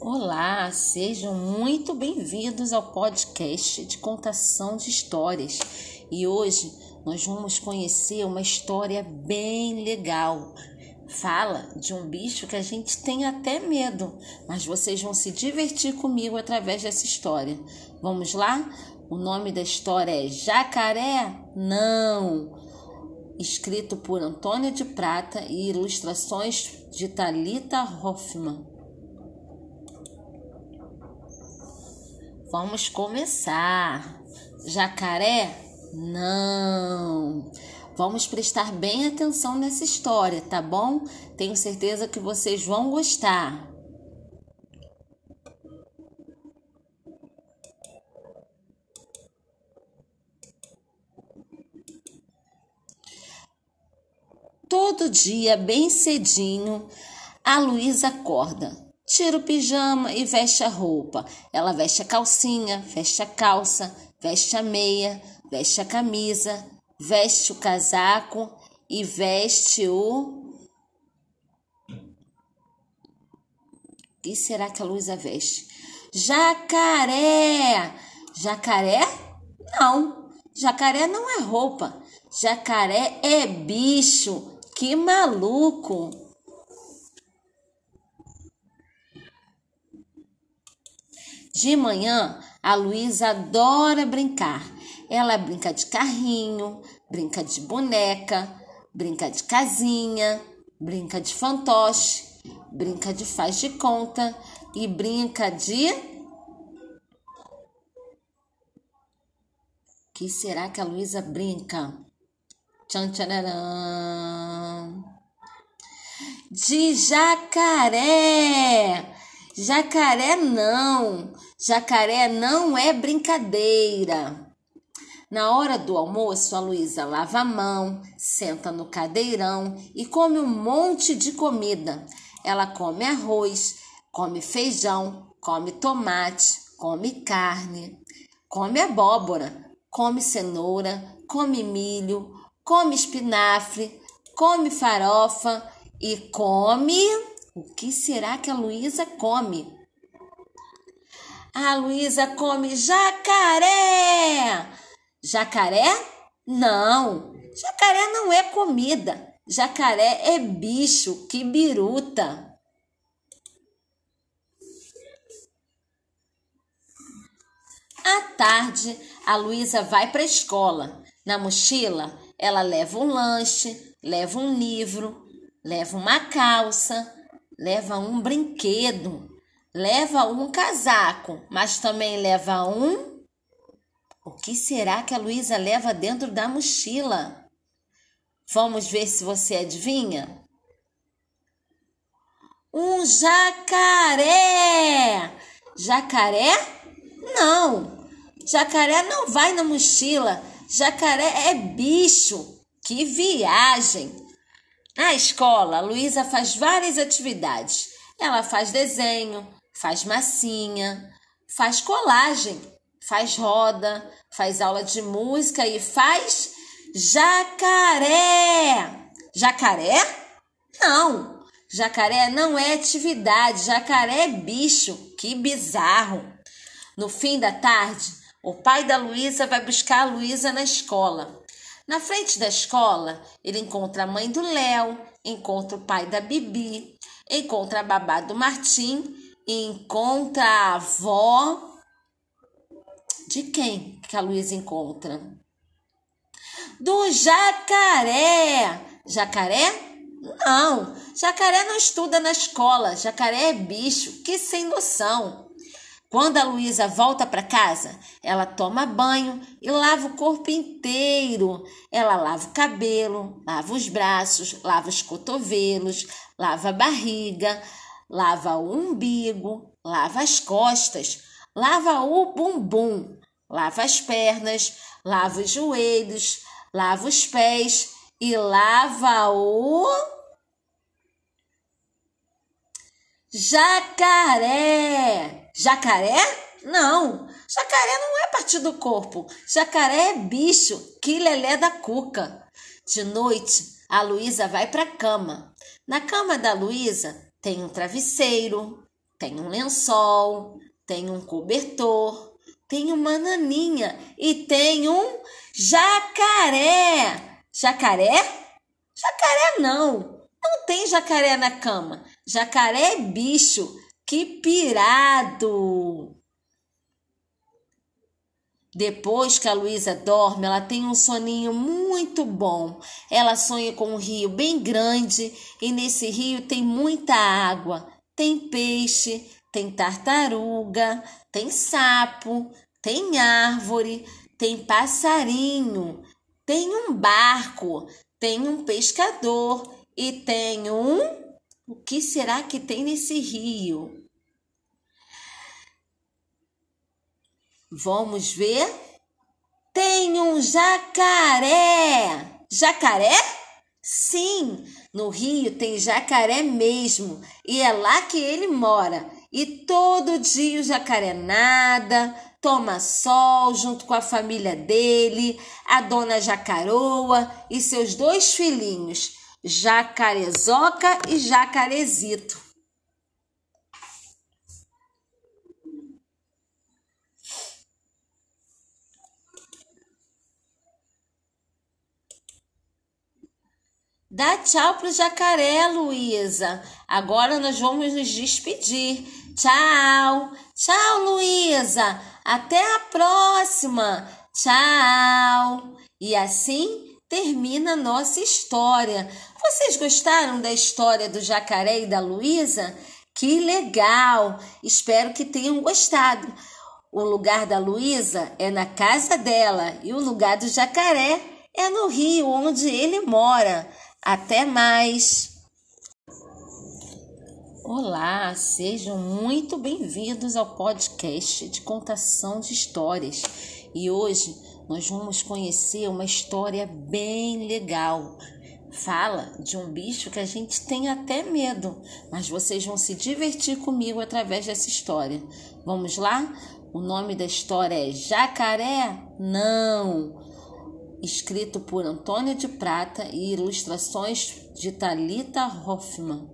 Olá, sejam muito bem-vindos ao podcast de contação de histórias. E hoje nós vamos conhecer uma história bem legal. Fala de um bicho que a gente tem até medo, mas vocês vão se divertir comigo através dessa história. Vamos lá? O nome da história é Jacaré? Não! Escrito por Antônio de Prata e ilustrações de Talita Hoffman. Vamos começar. Jacaré? Não. Vamos prestar bem atenção nessa história, tá bom? Tenho certeza que vocês vão gostar. Todo dia, bem cedinho, a Luísa acorda, tira o pijama e veste a roupa. Ela veste a calcinha, veste a calça, veste a meia, veste a camisa, veste o casaco e veste o. O que será que a Luísa veste? Jacaré! Jacaré? Não, jacaré não é roupa. Jacaré é bicho. Que maluco! De manhã, a Luísa adora brincar. Ela brinca de carrinho, brinca de boneca, brinca de casinha, brinca de fantoche, brinca de faz de conta e brinca de. que será que a Luísa brinca? Tchan, tchan, De jacaré! Jacaré não! Jacaré não é brincadeira. Na hora do almoço, a Luísa lava a mão, senta no cadeirão e come um monte de comida. Ela come arroz, come feijão, come tomate, come carne, come abóbora, come cenoura, come milho, come espinafre, come farofa e come. O que será que a Luísa come? A Luísa come jacaré! Jacaré? Não! Jacaré não é comida. Jacaré é bicho, que biruta. À tarde, a Luísa vai para a escola. Na mochila, ela leva um lanche, leva um livro, leva uma calça, leva um brinquedo, leva um casaco, mas também leva um. O que será que a Luísa leva dentro da mochila? Vamos ver se você adivinha? Um jacaré! Jacaré? Não! Jacaré não vai na mochila. Jacaré é bicho. Que viagem! Na escola, Luísa faz várias atividades. Ela faz desenho, faz massinha, faz colagem, faz roda, faz aula de música e faz jacaré. Jacaré? Não, jacaré não é atividade, jacaré é bicho. Que bizarro. No fim da tarde, o pai da Luísa vai buscar a Luísa na escola. Na frente da escola, ele encontra a mãe do Léo, encontra o pai da Bibi, encontra a babá do Martim e encontra a avó de quem que a Luísa encontra? Do jacaré. Jacaré? Não, jacaré não estuda na escola. Jacaré é bicho, que sem noção. Quando a Luísa volta para casa, ela toma banho e lava o corpo inteiro. Ela lava o cabelo, lava os braços, lava os cotovelos, lava a barriga, lava o umbigo, lava as costas, lava o bumbum, lava as pernas, lava os joelhos, lava os pés e lava o jacaré. Jacaré? Não, jacaré não é parte do corpo. Jacaré é bicho, que lelé da cuca. De noite, a Luísa vai para a cama. Na cama da Luísa tem um travesseiro, tem um lençol, tem um cobertor, tem uma naninha e tem um jacaré. Jacaré? Jacaré não. Não tem jacaré na cama. Jacaré é bicho. Que pirado! Depois que a Luísa dorme, ela tem um soninho muito bom. Ela sonha com um rio bem grande e nesse rio tem muita água. Tem peixe, tem tartaruga, tem sapo, tem árvore, tem passarinho, tem um barco, tem um pescador e tem um. O que será que tem nesse rio? Vamos ver. Tem um jacaré. Jacaré? Sim, no Rio tem jacaré mesmo e é lá que ele mora. E todo dia o jacaré nada, toma sol junto com a família dele, a dona Jacaroa e seus dois filhinhos, Jacarezoca e Jacarezito. Dá tchau pro jacaré, Luísa. Agora nós vamos nos despedir. Tchau. Tchau, Luísa. Até a próxima. Tchau. E assim termina nossa história. Vocês gostaram da história do jacaré e da Luísa? Que legal! Espero que tenham gostado. O lugar da Luísa é na casa dela e o lugar do jacaré é no rio onde ele mora. Até mais! Olá, sejam muito bem-vindos ao podcast de contação de histórias. E hoje nós vamos conhecer uma história bem legal. Fala de um bicho que a gente tem até medo, mas vocês vão se divertir comigo através dessa história. Vamos lá? O nome da história é Jacaré? Não! escrito por Antônio de Prata e ilustrações de Talita Hoffman.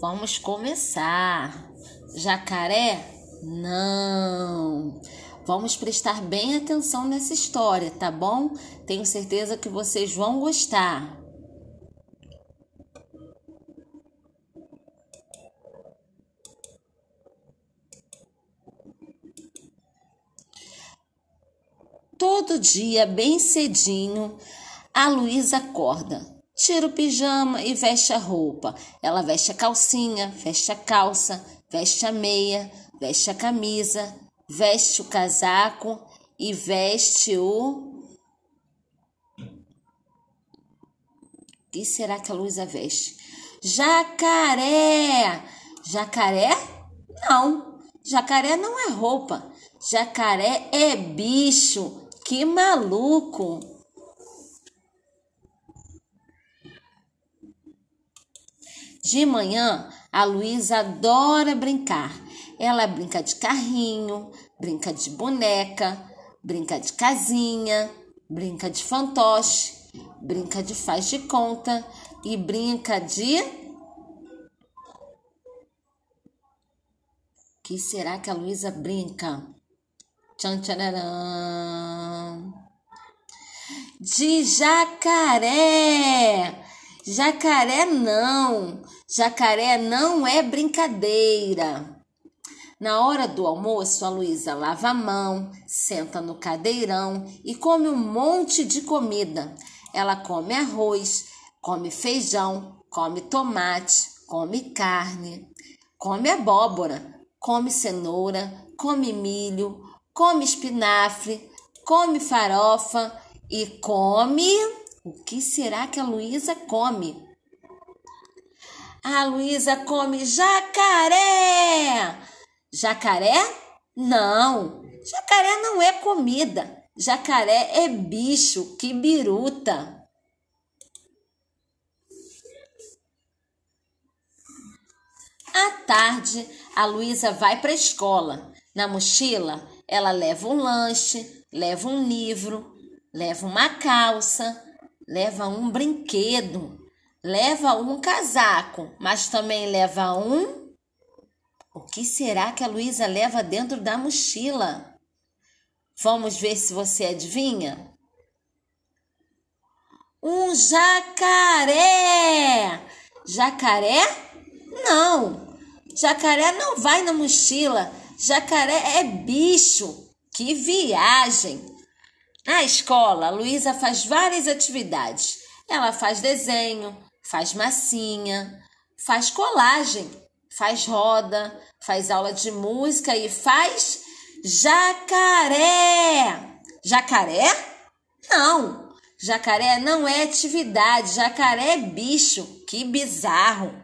Vamos começar. Jacaré? Não. Vamos prestar bem atenção nessa história, tá bom? Tenho certeza que vocês vão gostar. Todo dia, bem cedinho, a Luísa acorda, tira o pijama e veste a roupa. Ela veste a calcinha, veste a calça, veste a meia, veste a camisa, veste o casaco e veste o. Que será que a Luísa veste? Jacaré! Jacaré? Não, jacaré não é roupa. Jacaré é bicho. Que maluco! De manhã, a Luísa adora brincar. Ela brinca de carrinho, brinca de boneca, brinca de casinha, brinca de fantoche, brinca de faz de conta e brinca de. Que será que a Luísa brinca? Tchan, tchan, De jacaré. Jacaré não. Jacaré não é brincadeira. Na hora do almoço, a Luísa lava a mão, senta no cadeirão e come um monte de comida. Ela come arroz, come feijão, come tomate, come carne, come abóbora, come cenoura, come milho, come espinafre, come farofa e come. O que será que a Luísa come? A Luísa come jacaré! Jacaré? Não, jacaré não é comida. Jacaré é bicho, que biruta. À tarde, a Luísa vai para a escola. Na mochila, ela leva um lanche, leva um livro, leva uma calça, leva um brinquedo, leva um casaco, mas também leva um. O que será que a Luísa leva dentro da mochila? Vamos ver se você adivinha? Um jacaré! Jacaré? Não! Jacaré não vai na mochila. Jacaré é bicho. Que viagem! Na escola, a Luísa faz várias atividades. Ela faz desenho, faz massinha, faz colagem, faz roda, faz aula de música e faz Jacaré! Jacaré? Não! Jacaré não é atividade, jacaré é bicho. Que bizarro!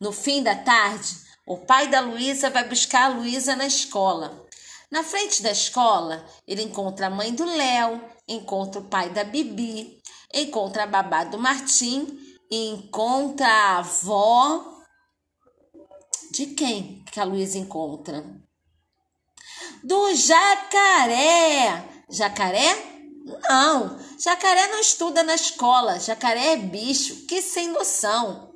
No fim da tarde, o pai da Luísa vai buscar a Luísa na escola. Na frente da escola, ele encontra a mãe do Léo, encontra o pai da Bibi, encontra a babá do Martim encontra a avó de quem que a Luísa encontra? do jacaré. Jacaré? Não, jacaré não estuda na escola. Jacaré é bicho, que sem noção.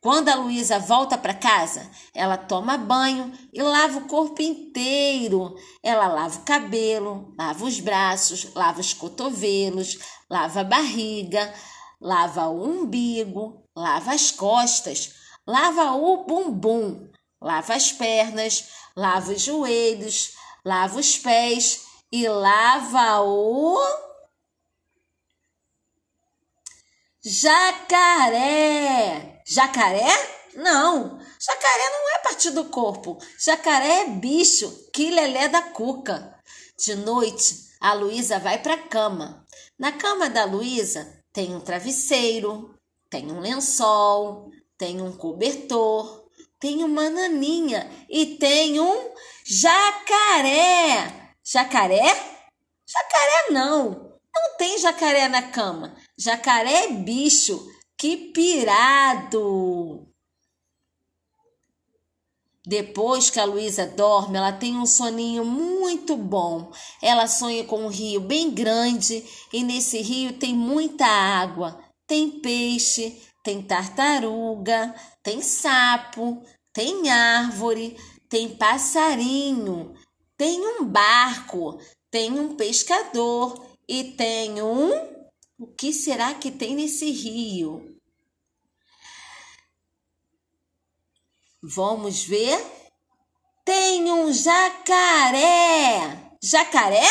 Quando a Luísa volta para casa, ela toma banho e lava o corpo inteiro. Ela lava o cabelo, lava os braços, lava os cotovelos, lava a barriga, lava o umbigo, lava as costas, lava o bumbum, lava as pernas, lava os joelhos, lava os pés e lava o jacaré. Jacaré? Não, jacaré não é parte do corpo. Jacaré é bicho, que lelé da cuca. De noite, a Luísa vai para a cama. Na cama da Luísa tem um travesseiro, tem um lençol, tem um cobertor, tem uma naninha e tem um Jacaré! Jacaré? Jacaré não! Não tem jacaré na cama. Jacaré é bicho. Que pirado! Depois que a Luísa dorme, ela tem um soninho muito bom. Ela sonha com um rio bem grande e nesse rio tem muita água. Tem peixe, tem tartaruga, tem sapo, tem árvore, tem passarinho, tem um barco, tem um pescador e tem um. O que será que tem nesse rio? Vamos ver? Tem um jacaré. Jacaré?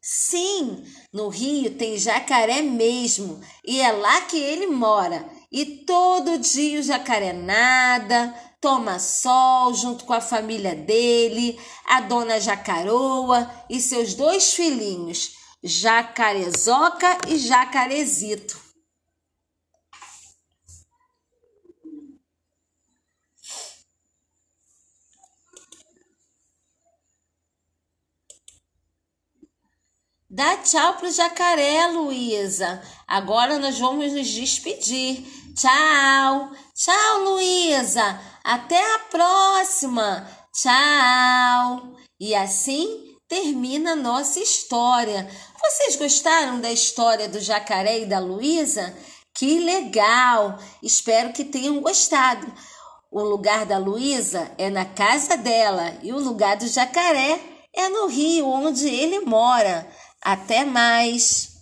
Sim, no rio tem jacaré mesmo e é lá que ele mora. E todo dia o jacaré nada, toma sol junto com a família dele, a dona Jacaroa e seus dois filhinhos, Jacarezoca e Jacarezito. Dá tchau pro jacaré, Luísa. Agora nós vamos nos despedir. Tchau. Tchau, Luísa. Até a próxima. Tchau. E assim termina nossa história. Vocês gostaram da história do jacaré e da Luísa? Que legal! Espero que tenham gostado. O lugar da Luísa é na casa dela e o lugar do jacaré é no rio onde ele mora. Até mais!